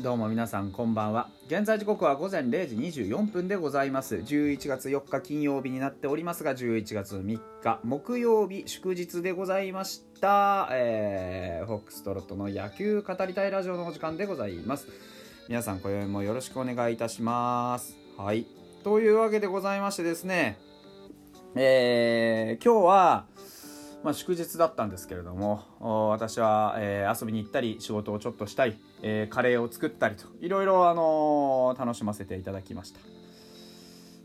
どうも皆さんこんばんは。現在時刻は午前0時24分でございます。11月4日金曜日になっておりますが11月3日木曜日祝日でございました。えー、フォックストロットの野球語りたいラジオのお時間でございます。皆さん今宵もよろしくお願いいたします。はい。というわけでございましてですね。えー、今日はまあ、祝日だったんですけれども私は、えー、遊びに行ったり仕事をちょっとしたり、えー、カレーを作ったりといろいろ、あのー、楽しませていただきました。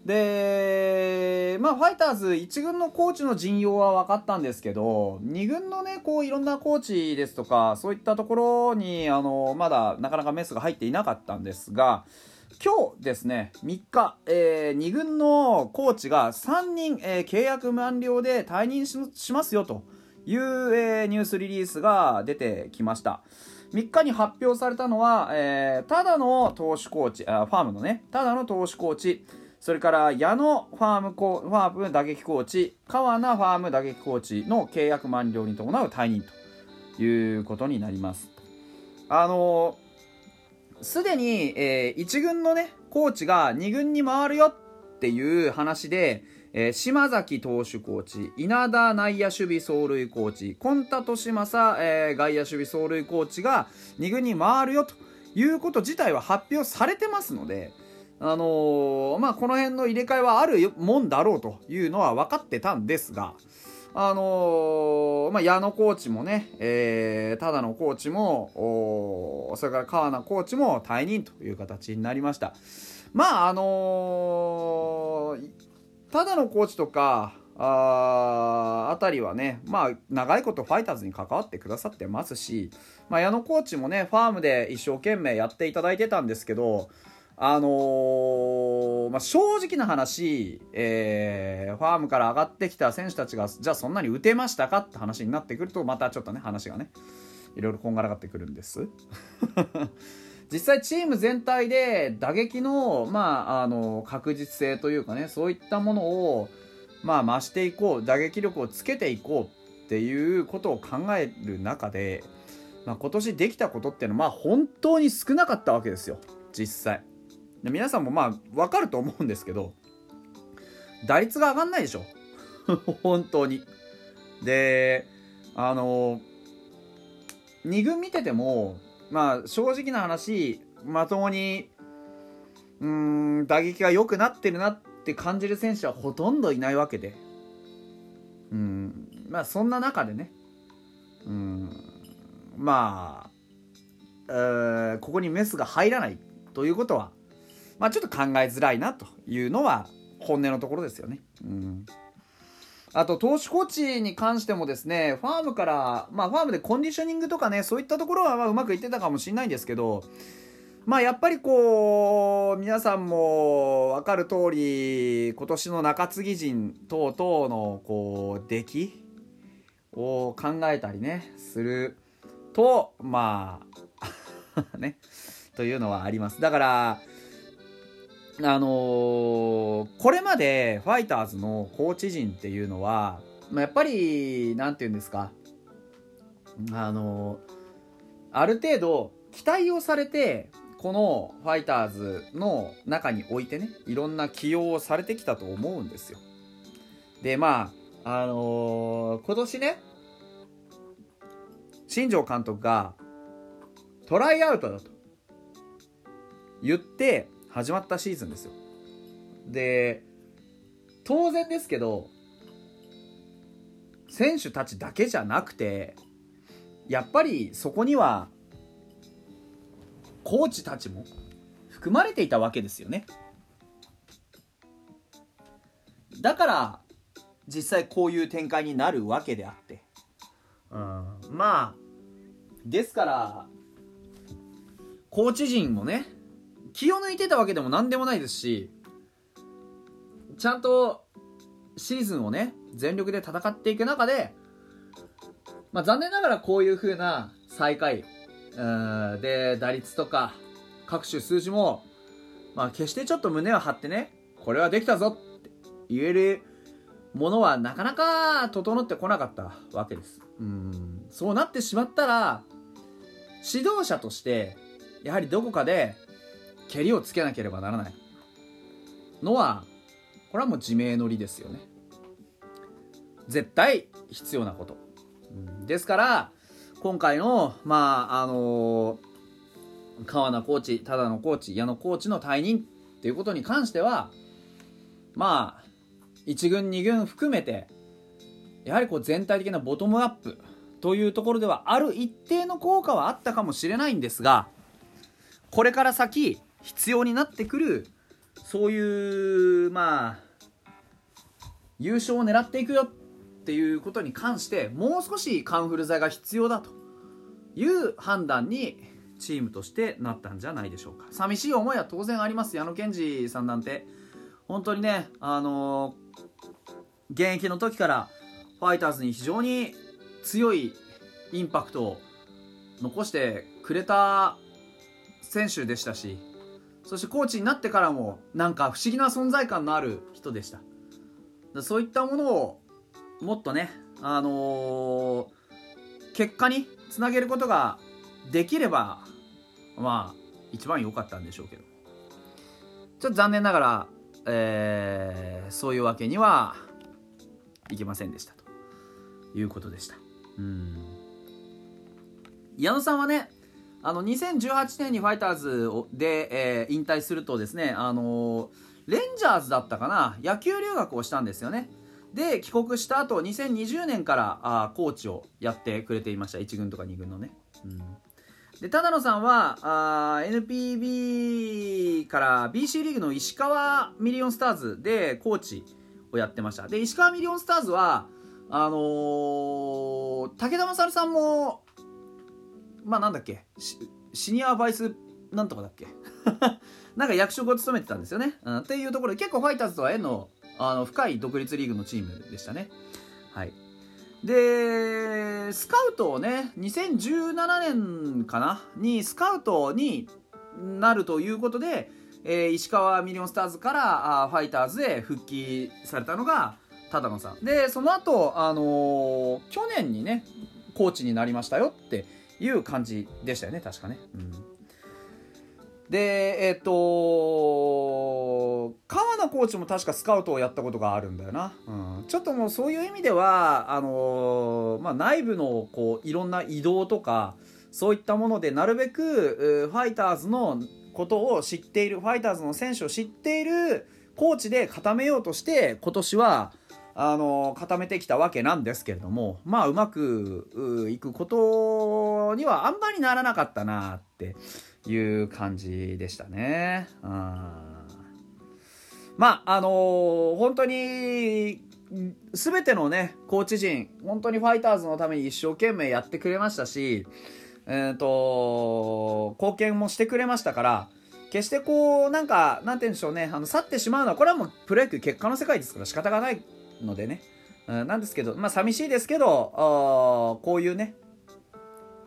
でまあファイターズ1軍のコーチの陣容は分かったんですけど2軍のねこういろんなコーチですとかそういったところに、あのまだなかなかメスが入っていなかったんですが今日ですね、3日、えー、2軍のコーチが3人、えー、契約満了で退任しますよという、えー、ニュースリリースが出てきました。3日に発表されたのは、えー、ただの投手コーチあ、ファームのね、ただの投手コーチ、それから矢野ファームコファーム打撃コーチ、川名ファーム打撃コーチの契約満了に伴う退任ということになります。あのすでに、えー、1軍のね、コーチが2軍に回るよっていう話で、えー、島崎投手コーチ、稲田内野守備走塁コーチ、今田利正、えー、外野守備走塁コーチが2軍に回るよということ自体は発表されてますので、あのー、まあ、この辺の入れ替えはあるもんだろうというのは分かってたんですが、あのー、まあ、矢野コーチもね、えー、ただのコーチも、それから川名コーチも退任という形になりました。まあ、あのー、ただのコーチとか、ああたりはね、まあ、長いことファイターズに関わってくださってますし、まあ、矢野コーチもね、ファームで一生懸命やっていただいてたんですけど、あのー、まあ、正直な話、えー、ファームから上がってきた選手たちがじゃあそんなに打てましたかって話になってくるとまたちょっとね話がねいろいろこんがらがってくるんです 実際チーム全体で打撃の,、まあ、あの確実性というかねそういったものを、まあ、増していこう打撃力をつけていこうっていうことを考える中で、まあ、今年できたことっていうのはまあ本当に少なかったわけですよ実際。で皆さんもまあ分かると思うんですけど打率が上がんないでしょ。本当に。であの2軍見ててもまあ正直な話まともにうん打撃が良くなってるなって感じる選手はほとんどいないわけで。うんまあそんな中でね。うんまあここにメスが入らないということはまあ、ちょっと考えづらいなというのは本音のところですよね。うんあと、投手コーチに関してもですね、ファームから、まあ、ファームでコンディショニングとかね、そういったところはまうまくいってたかもしれないんですけど、まあ、やっぱりこう、皆さんも分かる通り、今年の中継ぎ陣等々の、こう、出来を考えたりね、すると、まあ ね、というのはあります。だから、あのー、これまでファイターズのコーチ陣っていうのは、まあ、やっぱり、なんて言うんですか、あのー、ある程度期待をされて、このファイターズの中においてね、いろんな起用をされてきたと思うんですよ。で、まあ、あのー、今年ね、新庄監督がトライアウトだと言って始まったシーズンですよ。で当然ですけど選手たちだけじゃなくてやっぱりそこにはコーチたちも含まれていたわけですよね。だから実際こういう展開になるわけであって、うん、まあですからコーチ陣もね気を抜いてたわけでも何でもないですしちゃんとシーズンをね全力で戦っていく中で、まあ、残念ながらこういう風な最下位で打率とか各種数字も、まあ、決してちょっと胸を張ってねこれはできたぞって言えるものはなかなか整ってこなかったわけです。うん。そうなってしまったら指導者としてやはりどこかで蹴りをつけなければならない。のはこれはもう自明の理ですよね。絶対必要なこと、うん、ですから今回のまああのー、川名コーチただのコーチ矢野コーチの退任っていうことに関してはまあ1軍2軍含めてやはりこう全体的なボトムアップというところではある一定の効果はあったかもしれないんですがこれから先必要になってくるそういうまあ優勝を狙っていくよっていうことに関してもう少しカンフル剤が必要だという判断にチームとしてなったんじゃないでしょうか。寂しい思いは当然あります。矢野健二さんなんて本当にねあのー、現役の時からファイターズに非常に強いインパクトを残してくれた選手でしたしそしてコーチになってからもなんか不思議な存在感のある人でした。そういったものをもっとねあのー、結果につなげることができればまあ一番良かったんでしょうけど。ちょっと残念ながら、えー、そういうわけにはいけませんでしたということでした。うん。矢野さんはねあの2018年にファイターズで、えー、引退するとですね、あのー、レンジャーズだったかな野球留学をしたんですよね。で帰国した後2020年からあコーチをやってくれていました。1軍とか2軍のね、うん、で多田野さんはあ NPB から BC リーグの石川ミリオンスターズでコーチをやってました。で石川ミリオンスターズはあのー、武田勝さんもまあなんだっけ？シニアアバイスなんとかだっけ？なんか役職を務めてたんですよね、うん、っていうところで結構ファイターズとは縁のあの深い独立リーグのチームでしたね。はい。でスカウトをね2017年かな？にスカウトになるということで、えー、石川ミリオンスターズからあファイターズへ復帰されたのが只野さん。でその後あのー、去年にねコーチになりましたよっていう感じでしたよね確かね。うん、でえっ、ー、と川名コーチも確かスカウトをやったことがあるんだよな、うん、ちょっともうそういう意味ではあのー、まあ、内部のこういろんな移動とかそういったものでなるべくファイターズのことを知っているファイターズの選手を知っているコーチで固めようとして今年はあの固めてきたわけなんですけれどもまあうまくいくことにはあんまりならなかったなっていう感じでしたね。まああのー、本当に全てのねコーチ陣本当にファイターズのために一生懸命やってくれましたし、えーと、貢献もしてくれましたから決してこうなんかなんて言うんでしょうねあの去ってしまうのはこれはもうプロ野球結果の世界ですから仕方がないのでね、うん、なんですけどまあ寂しいですけどこういうね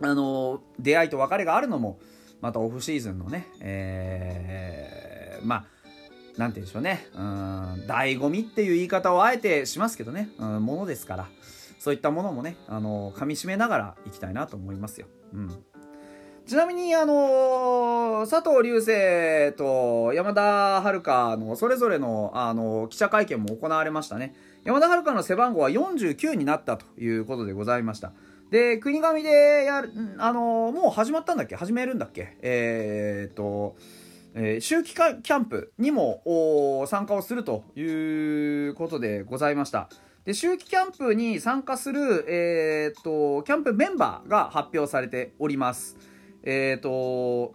あの出会いと別れがあるのもまたオフシーズンのね、えー、まあなんて言うんでしょうね。うん醍醐味っていう言い方をあえてしますけどね、うん、ものですから。そういったものもねあの噛みしめながらいきたいなと思いますよ。うん。ちなみに、あのー、佐藤隆星と山田遥のそれぞれの、あのー、記者会見も行われましたね。山田遥の背番号は49になったということでございました。で、国神でやる、あのー、もう始まったんだっけ？始めるんだっけ？えー、っと、えー、秋季キャンプにも参加をするということでございました。で、秋季キャンプに参加する、えー、っと、キャンプメンバーが発表されております。えっ、と、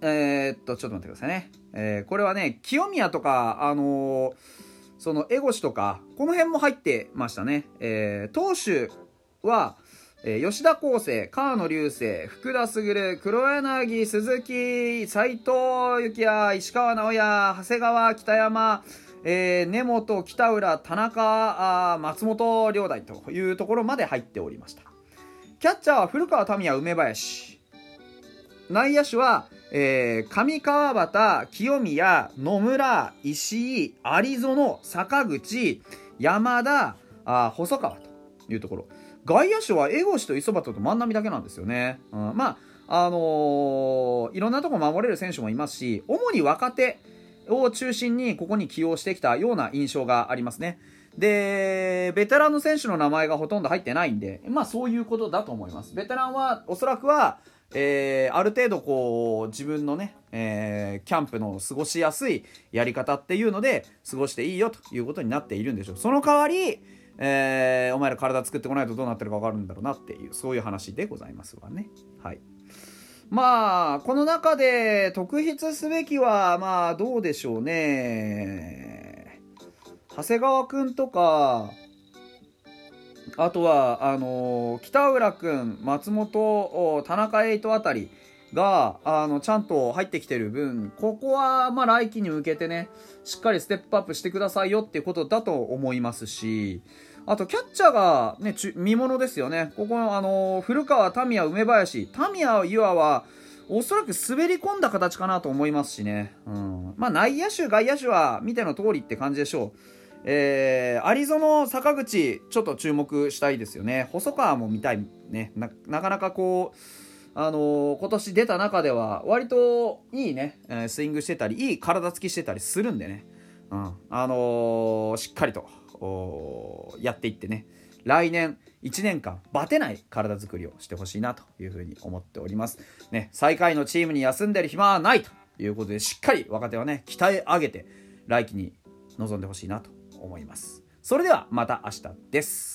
えー、っと、ちょっと待ってくださいね。えー、これはね、清宮とか、あのー、その、エゴシとか、この辺も入ってましたね。えー、投手は、えー、吉田康生、河野流星、福田優、黒柳、鈴木、斎藤幸也、石川直也、長谷川、北山、えー、根本、北浦、田中、あ松本良大というところまで入っておりました。キャッチャーは古川民也梅林内野手は、えー、上川端清宮野村石井有園坂口山田あ細川というところ外野手は江越と磯端と万波だけなんですよね、うん、まああのー、いろんなとこ守れる選手もいますし、主に若手を中心にここに起用してきたような印象がありますね。で、ベテランの選手の名前がほとんど入ってないんで、まあそういうことだと思います。ベテランはおそらくは、えー、ある程度こう自分のね、えー、キャンプの過ごしやすいやり方っていうので過ごしていいよということになっているんでしょう。その代わり、えー、お前ら体作ってこないとどうなってるか分かるんだろうなっていうそういう話でございますわね。はい。まあこの中で特筆すべきはまあどうでしょうね。長谷川君とかあとは、あのー、北浦君、松本、田中エイトあたりが、あの、ちゃんと入ってきてる分、ここは、まあ、来季に向けてね、しっかりステップアップしてくださいよっていうことだと思いますし、あと、キャッチャーがね、見物ですよね。ここの、あのー、古川、タミヤ、梅林、タミヤ、岩は、おそらく滑り込んだ形かなと思いますしね。うん。まあ、内野手、外野手は見ての通りって感じでしょう。えー、アリゾノ坂口ちょっと注目したいですよね。細川も見たいね。なかなかこうあのー、今年出た中では割といいね、え、スイングしてたりいい体つきしてたりするんでね、うん。あのー、しっかりとやっていってね。来年1年間バテない体作りをしてほしいなというふうに思っております。ね最下位のチームに休んでる暇はないということでしっかり若手はね鍛え上げて来季に臨んでほしいなと思います。それではまた明日です。